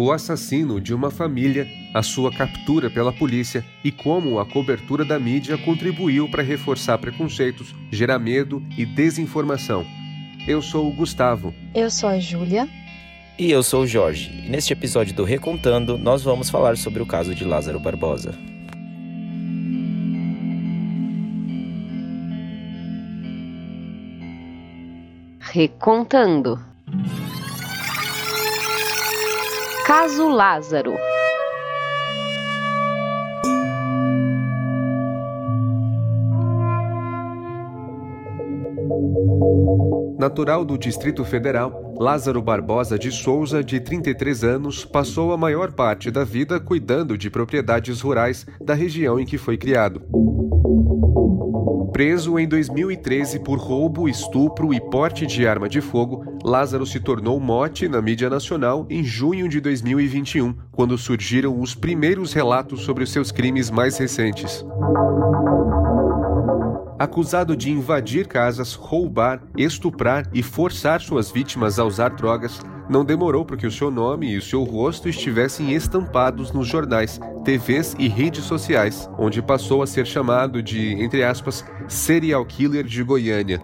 o assassino de uma família, a sua captura pela polícia e como a cobertura da mídia contribuiu para reforçar preconceitos, gerar medo e desinformação. Eu sou o Gustavo. Eu sou a Júlia. E eu sou o Jorge. E neste episódio do Recontando, nós vamos falar sobre o caso de Lázaro Barbosa. Recontando. Caso Lázaro. Natural do Distrito Federal, Lázaro Barbosa de Souza, de 33 anos, passou a maior parte da vida cuidando de propriedades rurais da região em que foi criado. Preso em 2013 por roubo, estupro e porte de arma de fogo, Lázaro se tornou mote na mídia nacional em junho de 2021, quando surgiram os primeiros relatos sobre os seus crimes mais recentes. Acusado de invadir casas, roubar, estuprar e forçar suas vítimas a usar drogas, não demorou para que o seu nome e o seu rosto estivessem estampados nos jornais, TVs e redes sociais, onde passou a ser chamado de, entre aspas, serial killer de Goiânia.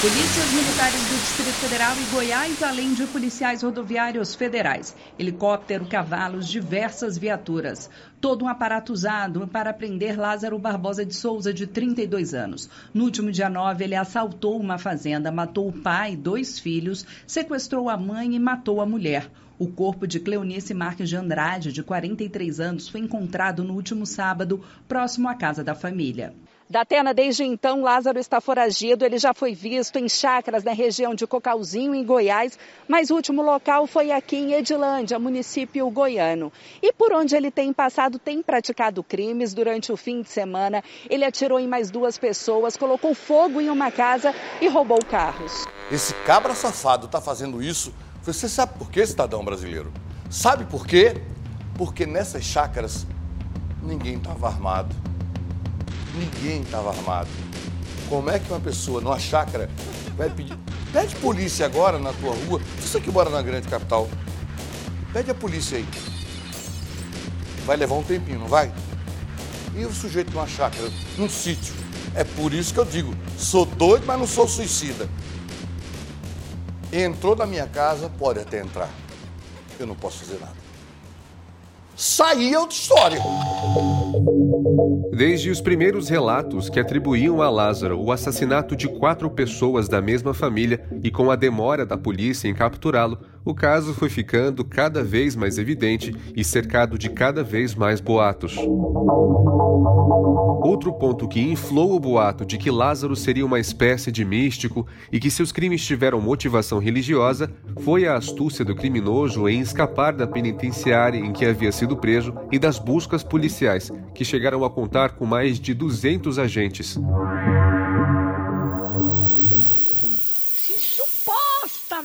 Distrito Federal e Goiás, além de policiais rodoviários federais, helicóptero, cavalos, diversas viaturas. Todo um aparato usado para prender Lázaro Barbosa de Souza, de 32 anos. No último dia 9, ele assaltou uma fazenda, matou o pai e dois filhos, sequestrou a mãe e matou a mulher. O corpo de Cleonice Marques de Andrade, de 43 anos, foi encontrado no último sábado, próximo à casa da família. Da Atena, desde então, Lázaro está foragido. Ele já foi visto em chácaras na região de Cocalzinho, em Goiás, mas o último local foi aqui em Edilândia, município goiano. E por onde ele tem passado, tem praticado crimes. Durante o fim de semana, ele atirou em mais duas pessoas, colocou fogo em uma casa e roubou carros. Esse cabra safado está fazendo isso. Você sabe por quê, cidadão brasileiro? Sabe por quê? Porque nessas chácaras ninguém estava armado ninguém estava armado. Como é que uma pessoa numa chácara vai pedir. Pede polícia agora na tua rua, você que mora na grande capital. Pede a polícia aí. Vai levar um tempinho, não vai? E o sujeito numa chácara, num sítio. É por isso que eu digo, sou doido, mas não sou suicida. Entrou na minha casa, pode até entrar. Eu não posso fazer nada é outra história. Desde os primeiros relatos que atribuíam a Lázaro o assassinato de quatro pessoas da mesma família e com a demora da polícia em capturá-lo, o caso foi ficando cada vez mais evidente e cercado de cada vez mais boatos. Outro ponto que inflou o boato de que Lázaro seria uma espécie de místico e que seus crimes tiveram motivação religiosa foi a astúcia do criminoso em escapar da penitenciária em que havia sido preso e das buscas policiais, que chegaram a contar com mais de 200 agentes.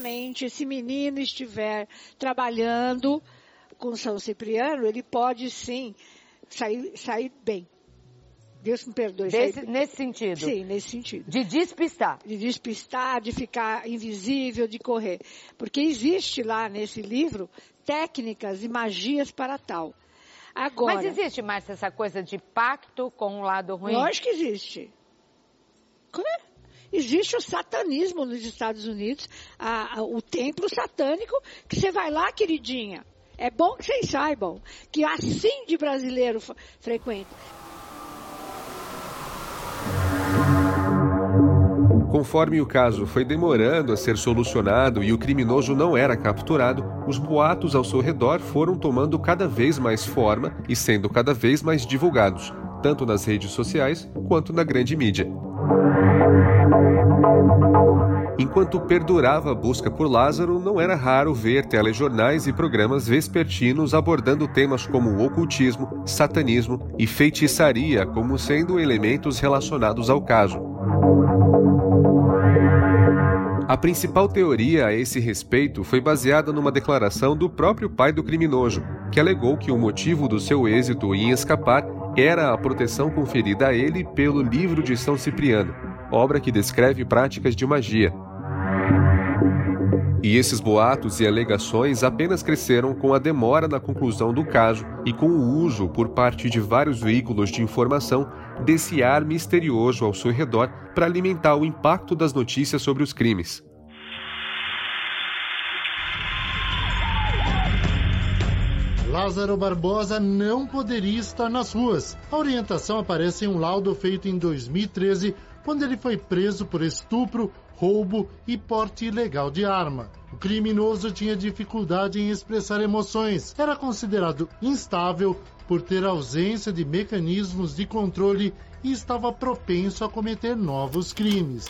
Realmente esse menino estiver trabalhando com São Cipriano, ele pode sim sair, sair bem. Deus me perdoe. Desse, sair... Nesse sentido? Sim, nesse sentido. De despistar? De despistar, de ficar invisível, de correr. Porque existe lá nesse livro técnicas e magias para tal. Agora, Mas existe mais essa coisa de pacto com o lado ruim? Lógico que existe. Como é? Existe o satanismo nos Estados Unidos, a, a, o templo satânico, que você vai lá, queridinha. É bom que vocês saibam que assim de brasileiro frequenta. Conforme o caso foi demorando a ser solucionado e o criminoso não era capturado, os boatos ao seu redor foram tomando cada vez mais forma e sendo cada vez mais divulgados, tanto nas redes sociais quanto na grande mídia. Enquanto perdurava a busca por Lázaro, não era raro ver telejornais e programas vespertinos abordando temas como ocultismo, satanismo e feitiçaria como sendo elementos relacionados ao caso. A principal teoria a esse respeito foi baseada numa declaração do próprio pai do criminoso, que alegou que o motivo do seu êxito em escapar era a proteção conferida a ele pelo Livro de São Cipriano, obra que descreve práticas de magia. E esses boatos e alegações apenas cresceram com a demora na conclusão do caso e com o uso por parte de vários veículos de informação desse ar misterioso ao seu redor para alimentar o impacto das notícias sobre os crimes. Lázaro Barbosa não poderia estar nas ruas. A orientação aparece em um laudo feito em 2013, quando ele foi preso por estupro, roubo e porte ilegal de arma. O criminoso tinha dificuldade em expressar emoções, era considerado instável por ter ausência de mecanismos de controle e estava propenso a cometer novos crimes.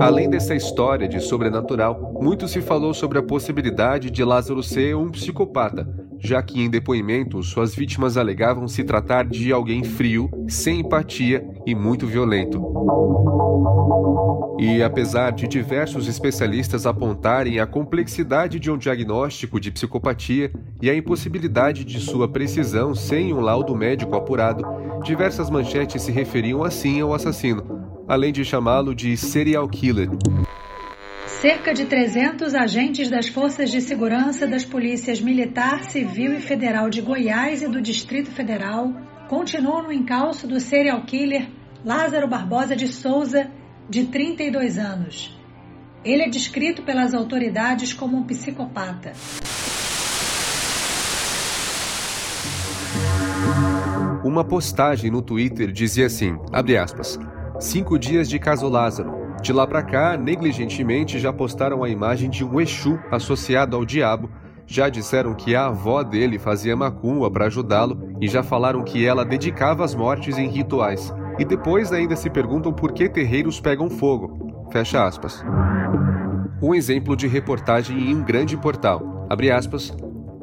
Além dessa história de sobrenatural, muito se falou sobre a possibilidade de Lázaro ser um psicopata, já que em depoimentos suas vítimas alegavam se tratar de alguém frio, sem empatia e muito violento. E apesar de diversos especialistas apontarem a complexidade de um diagnóstico de psicopatia e a impossibilidade de sua precisão sem um laudo médico apurado, diversas manchetes se referiam assim ao assassino, além de chamá-lo de serial killer. Cerca de 300 agentes das Forças de Segurança das Polícias Militar, Civil e Federal de Goiás e do Distrito Federal continuam no encalço do serial killer Lázaro Barbosa de Souza, de 32 anos. Ele é descrito pelas autoridades como um psicopata. Uma postagem no Twitter dizia assim, abre aspas, cinco dias de caso Lázaro. De lá para cá, negligentemente já postaram a imagem de um Exu associado ao diabo, já disseram que a avó dele fazia macumba para ajudá-lo e já falaram que ela dedicava as mortes em rituais. E depois ainda se perguntam por que terreiros pegam fogo. Fecha aspas. Um exemplo de reportagem em um grande portal. Abre aspas.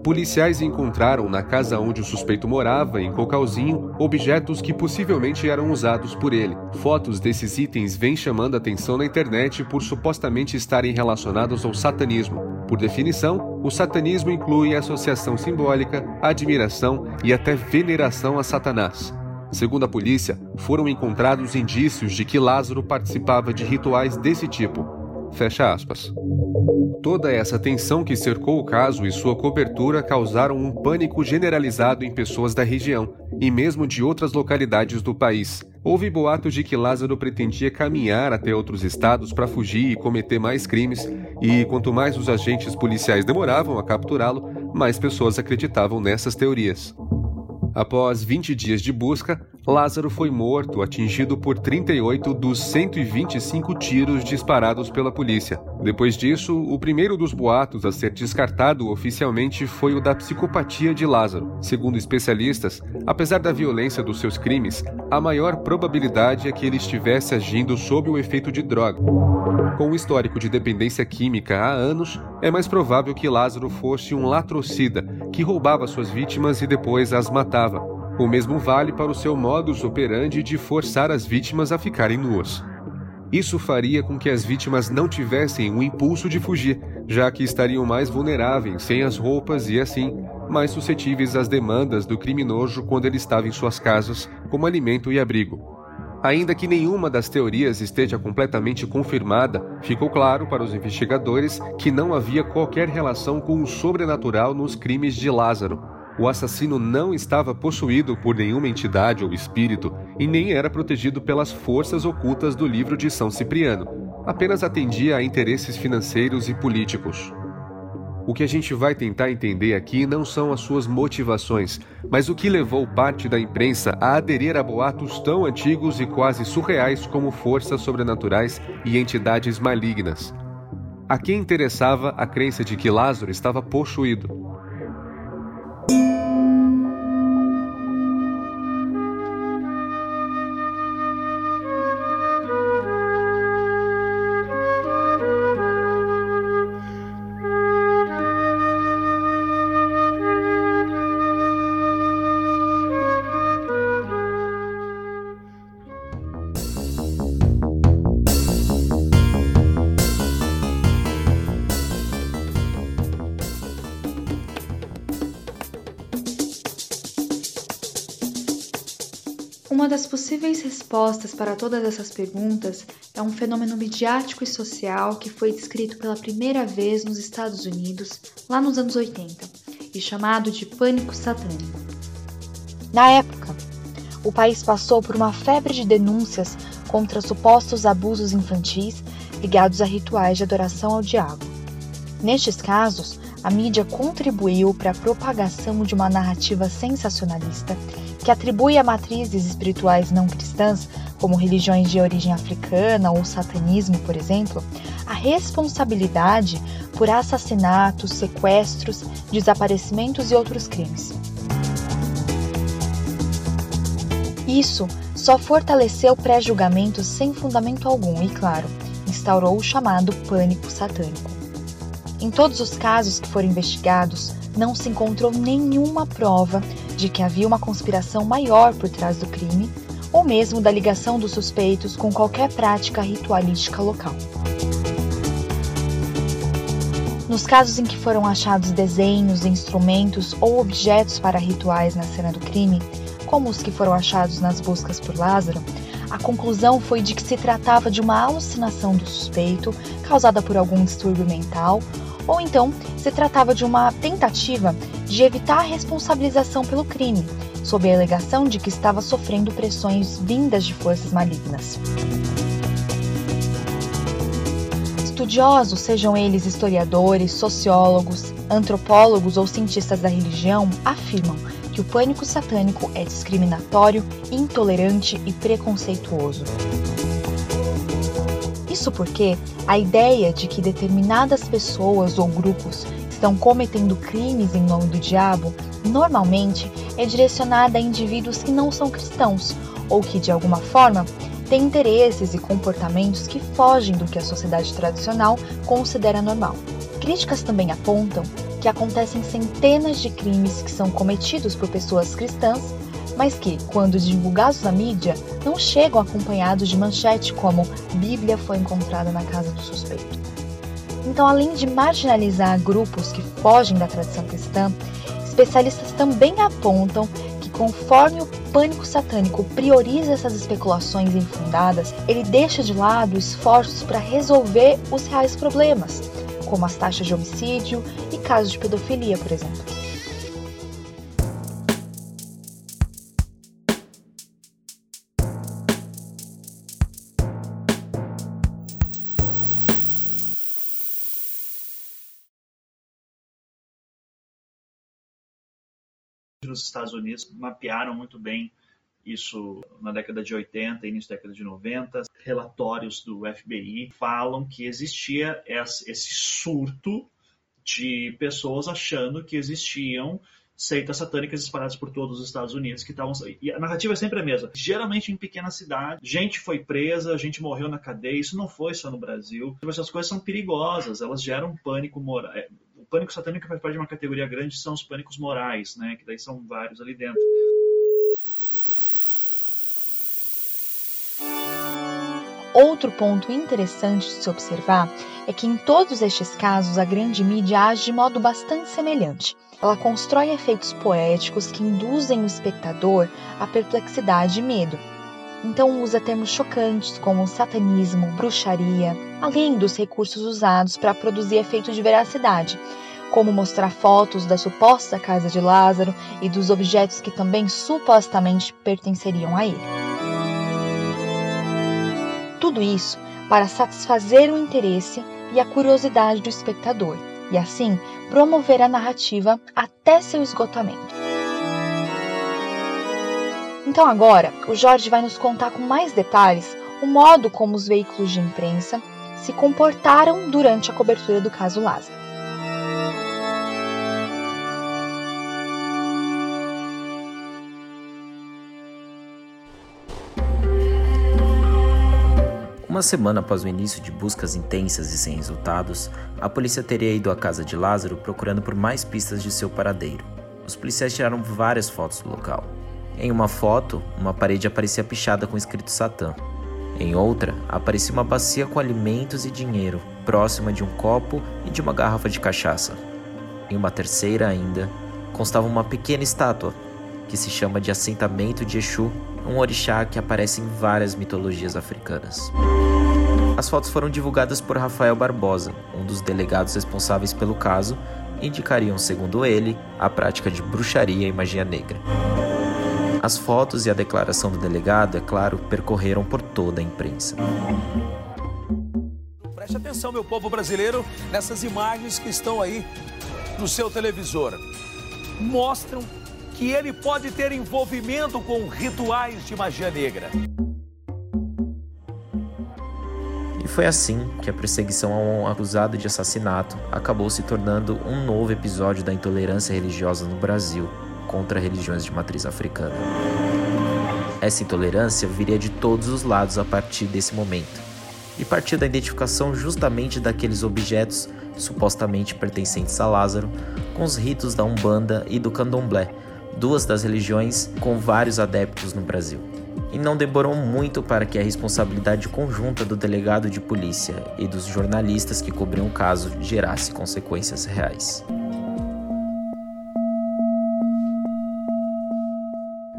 Policiais encontraram na casa onde o suspeito morava, em Cocalzinho, objetos que possivelmente eram usados por ele. Fotos desses itens vêm chamando atenção na internet por supostamente estarem relacionados ao satanismo. Por definição, o satanismo inclui associação simbólica, admiração e até veneração a Satanás. Segundo a polícia, foram encontrados indícios de que Lázaro participava de rituais desse tipo. Fecha aspas. Toda essa tensão que cercou o caso e sua cobertura causaram um pânico generalizado em pessoas da região e mesmo de outras localidades do país. Houve boatos de que Lázaro pretendia caminhar até outros estados para fugir e cometer mais crimes, e quanto mais os agentes policiais demoravam a capturá-lo, mais pessoas acreditavam nessas teorias. Após 20 dias de busca, Lázaro foi morto, atingido por 38 dos 125 tiros disparados pela polícia. Depois disso, o primeiro dos boatos a ser descartado oficialmente foi o da psicopatia de Lázaro. Segundo especialistas, apesar da violência dos seus crimes, a maior probabilidade é que ele estivesse agindo sob o efeito de droga. Com um histórico de dependência química há anos, é mais provável que Lázaro fosse um latrocida que roubava suas vítimas e depois as matava. O mesmo vale para o seu modus operandi de forçar as vítimas a ficarem nuas. Isso faria com que as vítimas não tivessem o impulso de fugir, já que estariam mais vulneráveis sem as roupas e, assim, mais suscetíveis às demandas do criminoso quando ele estava em suas casas, como alimento e abrigo. Ainda que nenhuma das teorias esteja completamente confirmada, ficou claro para os investigadores que não havia qualquer relação com o sobrenatural nos crimes de Lázaro. O assassino não estava possuído por nenhuma entidade ou espírito e nem era protegido pelas forças ocultas do livro de São Cipriano. Apenas atendia a interesses financeiros e políticos. O que a gente vai tentar entender aqui não são as suas motivações, mas o que levou parte da imprensa a aderir a boatos tão antigos e quase surreais como forças sobrenaturais e entidades malignas. A quem interessava a crença de que Lázaro estava possuído? Respostas para todas essas perguntas é um fenômeno midiático e social que foi descrito pela primeira vez nos Estados Unidos lá nos anos 80 e chamado de pânico satânico. Na época, o país passou por uma febre de denúncias contra supostos abusos infantis ligados a rituais de adoração ao diabo. Nestes casos, a mídia contribuiu para a propagação de uma narrativa sensacionalista que atribui a matrizes espirituais não cristãs, como religiões de origem africana ou satanismo, por exemplo, a responsabilidade por assassinatos, sequestros, desaparecimentos e outros crimes. Isso só fortaleceu pré-julgamentos sem fundamento algum e, claro, instaurou o chamado pânico satânico. Em todos os casos que foram investigados, não se encontrou nenhuma prova de que havia uma conspiração maior por trás do crime ou mesmo da ligação dos suspeitos com qualquer prática ritualística local. Nos casos em que foram achados desenhos, instrumentos ou objetos para rituais na cena do crime, como os que foram achados nas buscas por Lázaro, a conclusão foi de que se tratava de uma alucinação do suspeito causada por algum distúrbio mental ou então se tratava de uma tentativa de evitar a responsabilização pelo crime, sob a alegação de que estava sofrendo pressões vindas de forças malignas. Estudiosos, sejam eles historiadores, sociólogos, antropólogos ou cientistas da religião, afirmam que o pânico satânico é discriminatório, intolerante e preconceituoso. Isso porque a ideia de que determinadas pessoas ou grupos estão cometendo crimes em nome do diabo normalmente é direcionada a indivíduos que não são cristãos ou que, de alguma forma, têm interesses e comportamentos que fogem do que a sociedade tradicional considera normal. Críticas também apontam que acontecem centenas de crimes que são cometidos por pessoas cristãs mas que, quando divulgados na mídia, não chegam acompanhados de manchete como Bíblia foi encontrada na casa do suspeito. Então, além de marginalizar grupos que fogem da tradição cristã, especialistas também apontam que, conforme o pânico satânico prioriza essas especulações infundadas, ele deixa de lado esforços para resolver os reais problemas, como as taxas de homicídio e casos de pedofilia, por exemplo. Nos Estados Unidos mapearam muito bem isso na década de 80 início da década de 90. Relatórios do FBI falam que existia esse surto de pessoas achando que existiam seitas satânicas espalhadas por todos os Estados Unidos que estavam e a narrativa é sempre a mesma. Geralmente em pequena cidade, gente foi presa, gente morreu na cadeia. Isso não foi só no Brasil. Essas coisas são perigosas, elas geram pânico moral é, pânico satânico faz parte de uma categoria grande, são os pânicos morais, né? Que daí são vários ali dentro. Outro ponto interessante de se observar é que em todos estes casos a grande mídia age de modo bastante semelhante. Ela constrói efeitos poéticos que induzem o espectador à perplexidade e medo. Então usa termos chocantes como satanismo, bruxaria, além dos recursos usados para produzir efeito de veracidade, como mostrar fotos da suposta casa de Lázaro e dos objetos que também supostamente pertenceriam a ele. Tudo isso para satisfazer o interesse e a curiosidade do espectador e assim promover a narrativa até seu esgotamento. Então agora, o Jorge vai nos contar com mais detalhes o modo como os veículos de imprensa se comportaram durante a cobertura do caso Lázaro. Uma semana após o início de buscas intensas e sem resultados, a polícia teria ido à casa de Lázaro procurando por mais pistas de seu paradeiro. Os policiais tiraram várias fotos do local. Em uma foto, uma parede aparecia pichada com escrito Satã. Em outra, aparecia uma bacia com alimentos e dinheiro, próxima de um copo e de uma garrafa de cachaça. Em uma terceira ainda, constava uma pequena estátua, que se chama de assentamento de Exu, um orixá que aparece em várias mitologias africanas. As fotos foram divulgadas por Rafael Barbosa, um dos delegados responsáveis pelo caso, e indicariam, segundo ele, a prática de bruxaria e magia negra. As fotos e a declaração do delegado, é claro, percorreram por toda a imprensa. Preste atenção, meu povo brasileiro, nessas imagens que estão aí no seu televisor. Mostram que ele pode ter envolvimento com rituais de magia negra. E foi assim que a perseguição a um acusado de assassinato acabou se tornando um novo episódio da intolerância religiosa no Brasil contra religiões de matriz africana. Essa intolerância viria de todos os lados a partir desse momento, e partiu da identificação justamente daqueles objetos supostamente pertencentes a Lázaro com os ritos da Umbanda e do Candomblé, duas das religiões com vários adeptos no Brasil. E não demorou muito para que a responsabilidade conjunta do delegado de polícia e dos jornalistas que cobriam o caso gerasse consequências reais.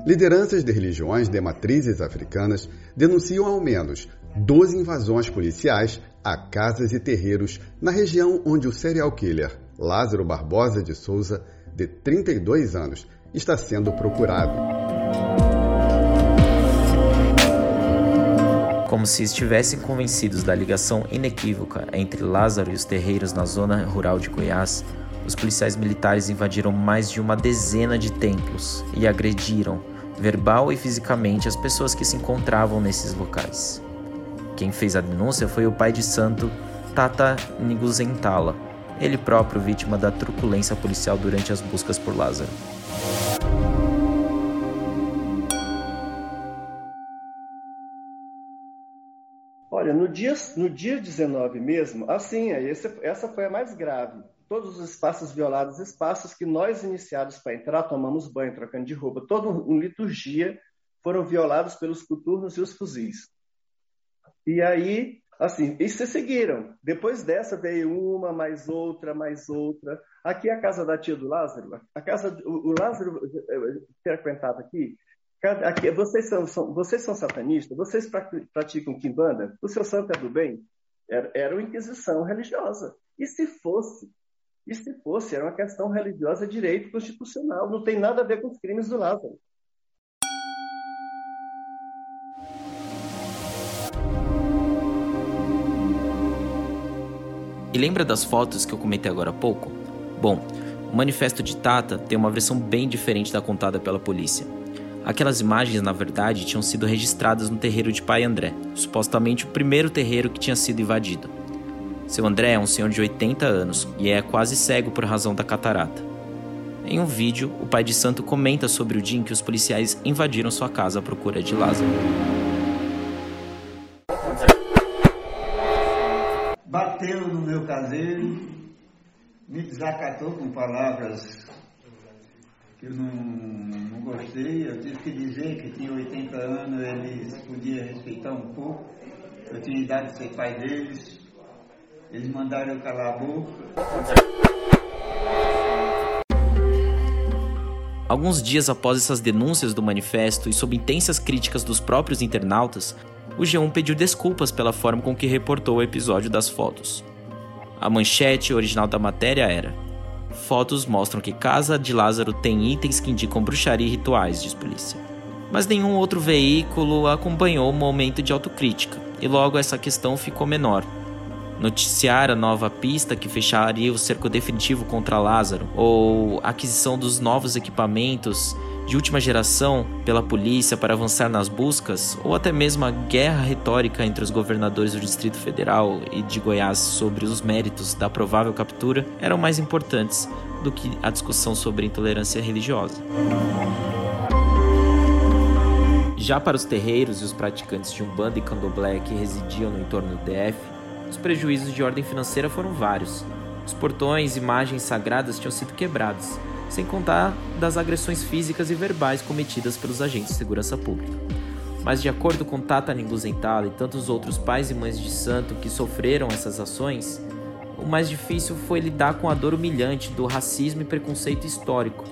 Lideranças de religiões de matrizes africanas denunciam ao menos 12 invasões policiais a casas e terreiros na região onde o serial killer Lázaro Barbosa de Souza, de 32 anos, está sendo procurado. Como se estivessem convencidos da ligação inequívoca entre Lázaro e os terreiros na zona rural de Goiás, os policiais militares invadiram mais de uma dezena de templos e agrediram verbal e fisicamente as pessoas que se encontravam nesses locais. Quem fez a denúncia foi o pai de santo Tata Niguzentala, ele próprio vítima da truculência policial durante as buscas por Lázaro. Olha, no dia, no dia 19 mesmo, assim, essa foi a mais grave todos os espaços violados, espaços que nós, iniciados para entrar, tomamos banho, trocando de roupa, toda uma liturgia, foram violados pelos coturnos e os fuzis. E aí, assim, e se seguiram. Depois dessa veio uma, mais outra, mais outra. Aqui é a casa da tia do Lázaro, a casa, o, Lázaro eh, frequentava aqui, aqui vocês, são, são, vocês são satanistas? Vocês praticam quimbanda? O seu santo é do bem? Era, era uma inquisição religiosa. E se fosse e se fosse, era uma questão religiosa, direito constitucional, não tem nada a ver com os crimes do Lázaro. E lembra das fotos que eu comentei agora há pouco? Bom, o manifesto de Tata tem uma versão bem diferente da contada pela polícia. Aquelas imagens, na verdade, tinham sido registradas no terreiro de Pai André, supostamente o primeiro terreiro que tinha sido invadido. Seu André é um senhor de 80 anos e é quase cego por razão da catarata. Em um vídeo, o pai de santo comenta sobre o dia em que os policiais invadiram sua casa à procura de Lázaro. Bateu no meu caseiro, me desacatou com palavras que eu não, não gostei. Eu tive que dizer que tinha 80 anos, eles podiam respeitar um pouco. Eu tinha idade de ser pai deles. Eles mandaram eu calar a boca. Alguns dias após essas denúncias do manifesto e sob intensas críticas dos próprios internautas, o G1 pediu desculpas pela forma com que reportou o episódio das fotos. A manchete original da matéria era: Fotos mostram que casa de Lázaro tem itens que indicam bruxaria e rituais, diz polícia. Mas nenhum outro veículo acompanhou o momento de autocrítica, e logo essa questão ficou menor, noticiar a nova pista que fecharia o cerco definitivo contra Lázaro, ou aquisição dos novos equipamentos de última geração pela polícia para avançar nas buscas, ou até mesmo a guerra retórica entre os governadores do Distrito Federal e de Goiás sobre os méritos da provável captura, eram mais importantes do que a discussão sobre intolerância religiosa. Já para os terreiros e os praticantes de Umbanda e Candomblé que residiam no entorno do DF, os prejuízos de ordem financeira foram vários. Os portões, imagens sagradas tinham sido quebrados, sem contar das agressões físicas e verbais cometidas pelos agentes de segurança pública. Mas de acordo com Tata Ninguzentala e tantos outros pais e mães de santo que sofreram essas ações, o mais difícil foi lidar com a dor humilhante do racismo e preconceito histórico,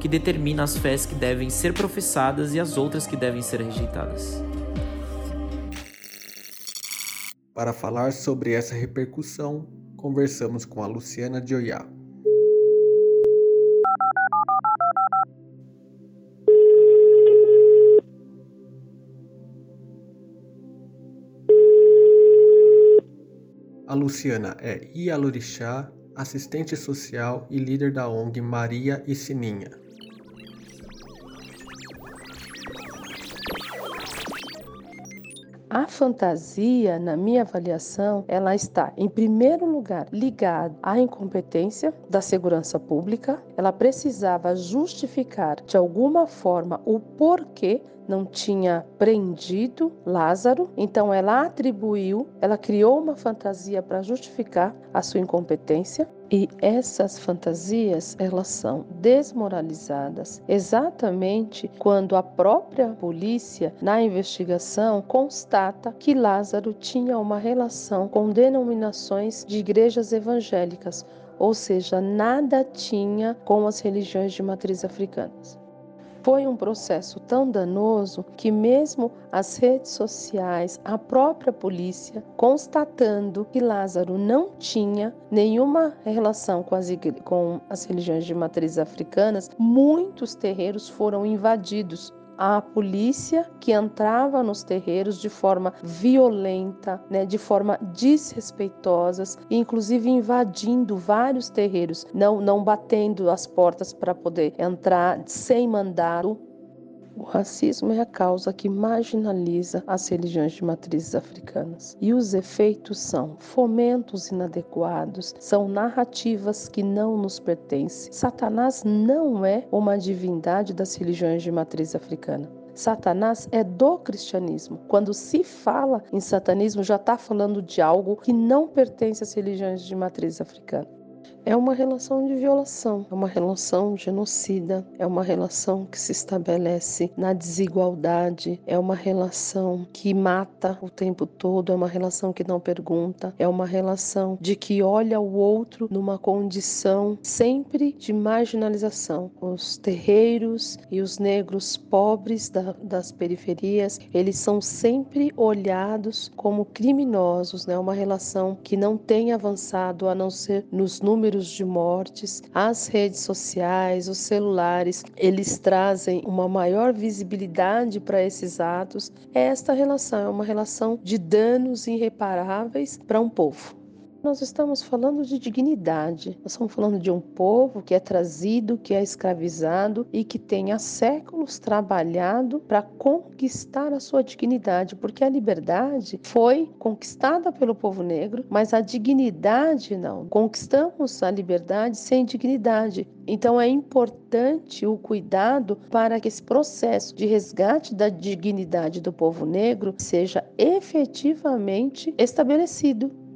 que determina as fés que devem ser professadas e as outras que devem ser rejeitadas. Para falar sobre essa repercussão, conversamos com a Luciana Dioiá. A Luciana é Ialorixá, assistente social e líder da ONG Maria e Sininha. A fantasia, na minha avaliação, ela está, em primeiro lugar, ligada à incompetência da segurança pública. Ela precisava justificar de alguma forma o porquê não tinha prendido Lázaro, então ela atribuiu, ela criou uma fantasia para justificar a sua incompetência. E essas fantasias, elas são desmoralizadas exatamente quando a própria polícia, na investigação, constata que Lázaro tinha uma relação com denominações de igrejas evangélicas, ou seja, nada tinha com as religiões de matriz africanas. Foi um processo tão danoso que, mesmo as redes sociais, a própria polícia, constatando que Lázaro não tinha nenhuma relação com as, com as religiões de matriz africanas, muitos terreiros foram invadidos a polícia que entrava nos terreiros de forma violenta, né, de forma desrespeitosa, inclusive invadindo vários terreiros, não, não batendo as portas para poder entrar sem mandado. O racismo é a causa que marginaliza as religiões de matrizes africanas. E os efeitos são fomentos inadequados, são narrativas que não nos pertencem. Satanás não é uma divindade das religiões de matriz africana. Satanás é do cristianismo. Quando se fala em satanismo, já está falando de algo que não pertence às religiões de matriz africana é uma relação de violação, é uma relação genocida, é uma relação que se estabelece na desigualdade, é uma relação que mata o tempo todo, é uma relação que não pergunta, é uma relação de que olha o outro numa condição sempre de marginalização. Os terreiros e os negros pobres da, das periferias, eles são sempre olhados como criminosos, né? Uma relação que não tem avançado a não ser nos números números de mortes, as redes sociais, os celulares, eles trazem uma maior visibilidade para esses atos. Esta relação é uma relação de danos irreparáveis para um povo. Nós estamos falando de dignidade. Nós estamos falando de um povo que é trazido, que é escravizado e que tem há séculos trabalhado para conquistar a sua dignidade, porque a liberdade foi conquistada pelo povo negro, mas a dignidade não. Conquistamos a liberdade sem dignidade. Então é importante o cuidado para que esse processo de resgate da dignidade do povo negro seja efetivamente estabelecido.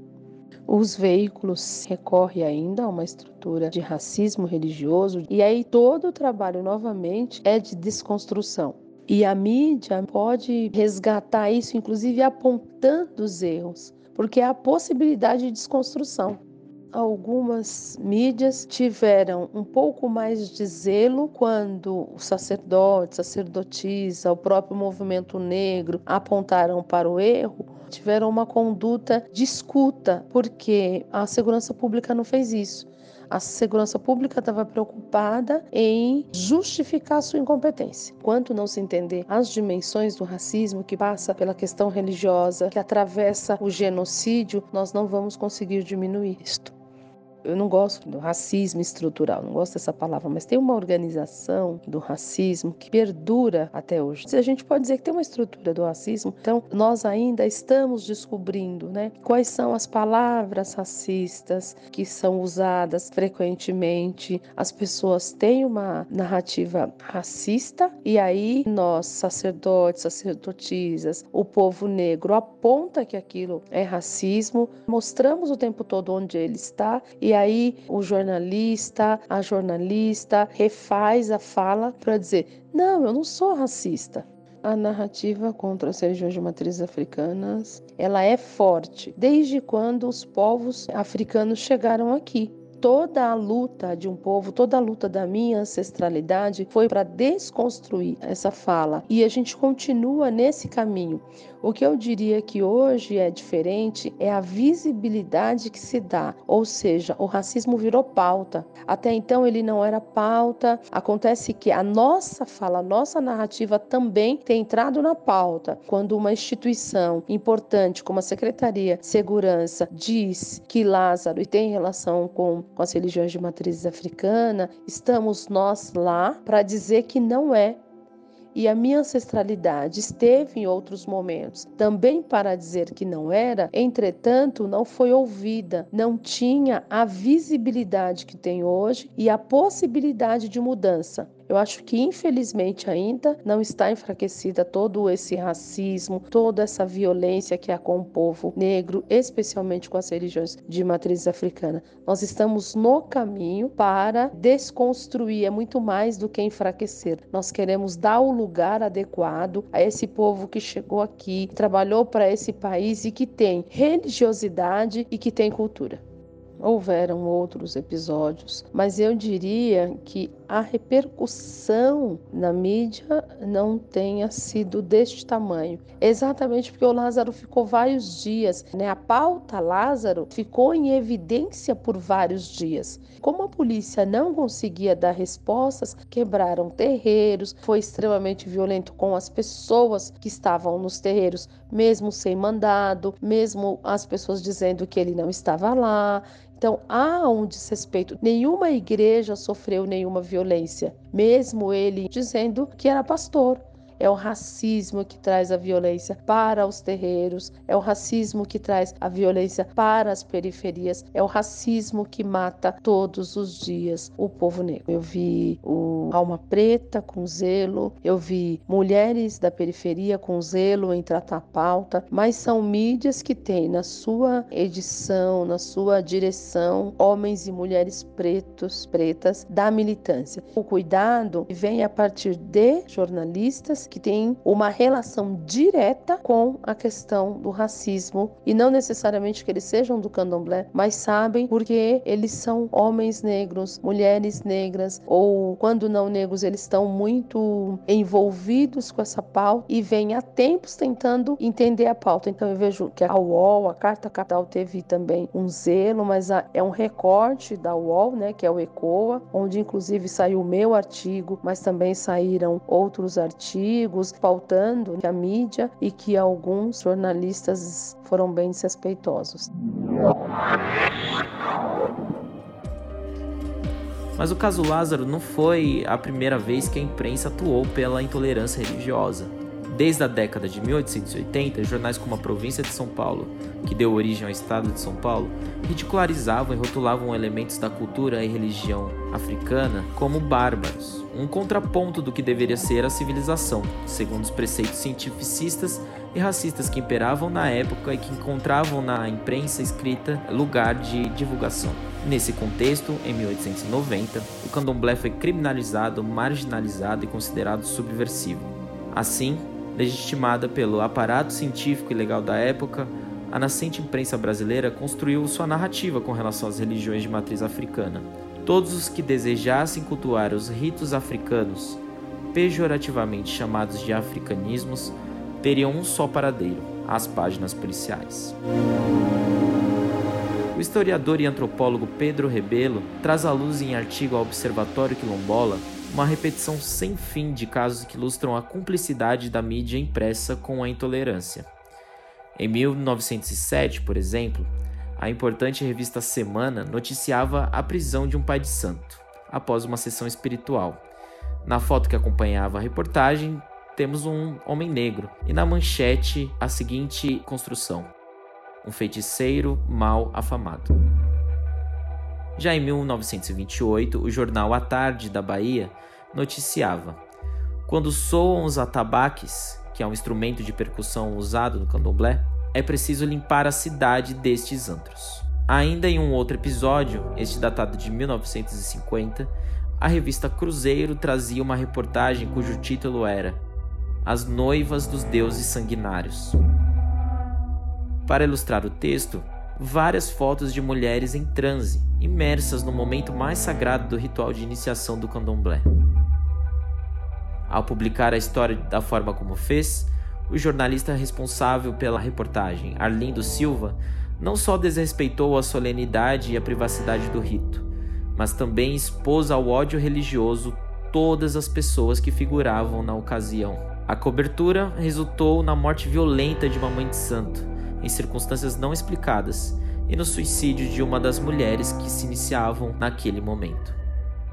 Os veículos recorrem ainda a uma estrutura de racismo religioso e aí todo o trabalho novamente é de desconstrução. E a mídia pode resgatar isso, inclusive apontando os erros, porque há a possibilidade de desconstrução algumas mídias tiveram um pouco mais de zelo quando o sacerdote, sacerdotisa, o próprio movimento negro apontaram para o erro, tiveram uma conduta de escuta, porque a segurança pública não fez isso. A segurança pública estava preocupada em justificar sua incompetência. Quanto não se entender as dimensões do racismo que passa pela questão religiosa, que atravessa o genocídio, nós não vamos conseguir diminuir isto eu não gosto do racismo estrutural, não gosto dessa palavra, mas tem uma organização do racismo que perdura até hoje. A gente pode dizer que tem uma estrutura do racismo, então nós ainda estamos descobrindo, né, quais são as palavras racistas que são usadas frequentemente. As pessoas têm uma narrativa racista e aí nós, sacerdotes, sacerdotisas, o povo negro aponta que aquilo é racismo, mostramos o tempo todo onde ele está e e aí o jornalista, a jornalista refaz a fala para dizer: não, eu não sou racista. A narrativa contra as religiões de matrizes africanas, ela é forte desde quando os povos africanos chegaram aqui. Toda a luta de um povo, toda a luta da minha ancestralidade foi para desconstruir essa fala. E a gente continua nesse caminho. O que eu diria que hoje é diferente é a visibilidade que se dá, ou seja, o racismo virou pauta. Até então ele não era pauta. Acontece que a nossa fala, a nossa narrativa também tem entrado na pauta. Quando uma instituição importante como a Secretaria de Segurança diz que Lázaro e tem relação com, com as religiões de matriz africana, estamos nós lá para dizer que não é e a minha ancestralidade esteve em outros momentos também para dizer que não era, entretanto, não foi ouvida, não tinha a visibilidade que tem hoje e a possibilidade de mudança. Eu acho que infelizmente ainda não está enfraquecida todo esse racismo, toda essa violência que há com o povo negro, especialmente com as religiões de matriz africana. Nós estamos no caminho para desconstruir, é muito mais do que enfraquecer. Nós queremos dar o lugar adequado a esse povo que chegou aqui, trabalhou para esse país e que tem religiosidade e que tem cultura houveram outros episódios, mas eu diria que a repercussão na mídia não tenha sido deste tamanho. Exatamente porque o Lázaro ficou vários dias, né? A pauta Lázaro ficou em evidência por vários dias. Como a polícia não conseguia dar respostas, quebraram terreiros, foi extremamente violento com as pessoas que estavam nos terreiros, mesmo sem mandado, mesmo as pessoas dizendo que ele não estava lá. Então há um desrespeito. Nenhuma igreja sofreu nenhuma violência, mesmo ele dizendo que era pastor. É o racismo que traz a violência para os terreiros, é o racismo que traz a violência para as periferias, é o racismo que mata todos os dias o povo negro. Eu vi o Alma Preta com zelo, eu vi mulheres da periferia com zelo em tratar a pauta, mas são mídias que têm na sua edição, na sua direção, homens e mulheres pretos, pretas da militância. O cuidado vem a partir de jornalistas que tem uma relação direta com a questão do racismo e não necessariamente que eles sejam do candomblé, mas sabem porque eles são homens negros, mulheres negras ou quando não negros eles estão muito envolvidos com essa pauta e vêm há tempos tentando entender a pauta. Então eu vejo que a UOL, a Carta Capital teve também um zelo, mas é um recorte da UOL, né, que é o ECOA, onde inclusive saiu o meu artigo, mas também saíram outros artigos artigos pautando a mídia e que alguns jornalistas foram bem desrespeitosos. Mas o caso Lázaro não foi a primeira vez que a imprensa atuou pela intolerância religiosa. Desde a década de 1880, jornais como a Província de São Paulo, que deu origem ao estado de São Paulo, ridicularizavam e rotulavam elementos da cultura e religião africana como bárbaros, um contraponto do que deveria ser a civilização, segundo os preceitos cientificistas e racistas que imperavam na época e que encontravam na imprensa escrita lugar de divulgação. Nesse contexto, em 1890, o candomblé foi criminalizado, marginalizado e considerado subversivo. Assim, legitimada pelo aparato científico e legal da época, a nascente imprensa brasileira construiu sua narrativa com relação às religiões de matriz africana. Todos os que desejassem cultuar os ritos africanos, pejorativamente chamados de africanismos, teriam um só paradeiro: as páginas policiais. O historiador e antropólogo Pedro Rebelo traz à luz em artigo ao Observatório Quilombola uma repetição sem fim de casos que ilustram a cumplicidade da mídia impressa com a intolerância. Em 1907, por exemplo, a importante revista Semana noticiava a prisão de um pai de santo, após uma sessão espiritual. Na foto que acompanhava a reportagem, temos um homem negro e na manchete a seguinte construção: um feiticeiro mal afamado. Já em 1928, o jornal A Tarde da Bahia noticiava: Quando soam os atabaques, que é um instrumento de percussão usado no candomblé, é preciso limpar a cidade destes antros. Ainda em um outro episódio, este datado de 1950, a revista Cruzeiro trazia uma reportagem cujo título era As Noivas dos Deuses Sanguinários. Para ilustrar o texto, várias fotos de mulheres em transe imersas no momento mais sagrado do ritual de iniciação do candomblé. Ao publicar a história da forma como fez, o jornalista responsável pela reportagem, Arlindo Silva, não só desrespeitou a solenidade e a privacidade do rito, mas também expôs ao ódio religioso todas as pessoas que figuravam na ocasião. A cobertura resultou na morte violenta de uma mãe de santo, em circunstâncias não explicadas, e no suicídio de uma das mulheres que se iniciavam naquele momento.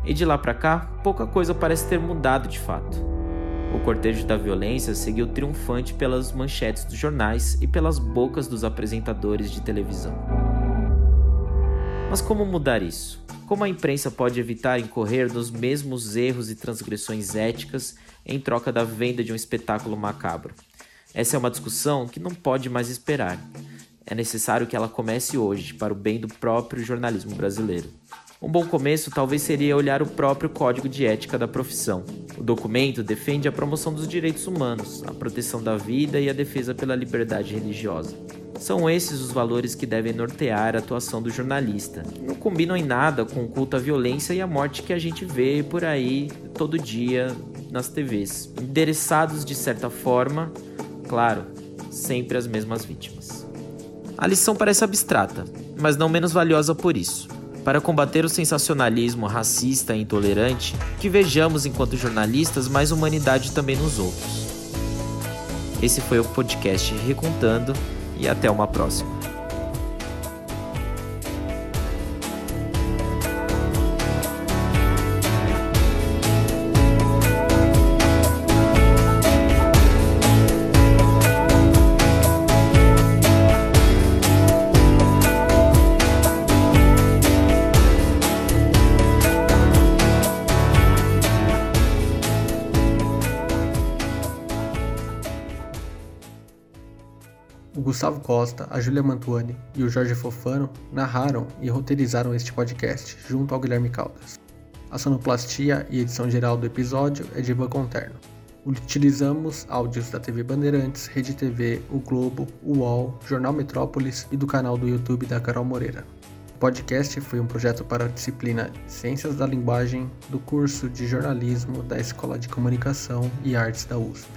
E de lá para cá, pouca coisa parece ter mudado de fato. O cortejo da violência seguiu triunfante pelas manchetes dos jornais e pelas bocas dos apresentadores de televisão. Mas como mudar isso? Como a imprensa pode evitar incorrer nos mesmos erros e transgressões éticas em troca da venda de um espetáculo macabro? Essa é uma discussão que não pode mais esperar. É necessário que ela comece hoje, para o bem do próprio jornalismo brasileiro. Um bom começo talvez seria olhar o próprio código de ética da profissão. O documento defende a promoção dos direitos humanos, a proteção da vida e a defesa pela liberdade religiosa. São esses os valores que devem nortear a atuação do jornalista, que não combinam em nada com o culto à violência e à morte que a gente vê por aí todo dia nas TVs, endereçados de certa forma claro, sempre as mesmas vítimas. A lição parece abstrata, mas não menos valiosa por isso. Para combater o sensacionalismo racista e intolerante, que vejamos enquanto jornalistas mais humanidade também nos outros. Esse foi o podcast Recontando e até uma próxima. Gustavo Costa, a Júlia Mantuani e o Jorge Fofano narraram e roteirizaram este podcast, junto ao Guilherme Caldas. A sonoplastia e edição geral do episódio é de Ivan Conterno. Utilizamos áudios da TV Bandeirantes, Rede TV, O Globo, o UOL, Jornal Metrópolis e do canal do YouTube da Carol Moreira. O podcast foi um projeto para a disciplina Ciências da Linguagem do curso de Jornalismo da Escola de Comunicação e Artes da USP.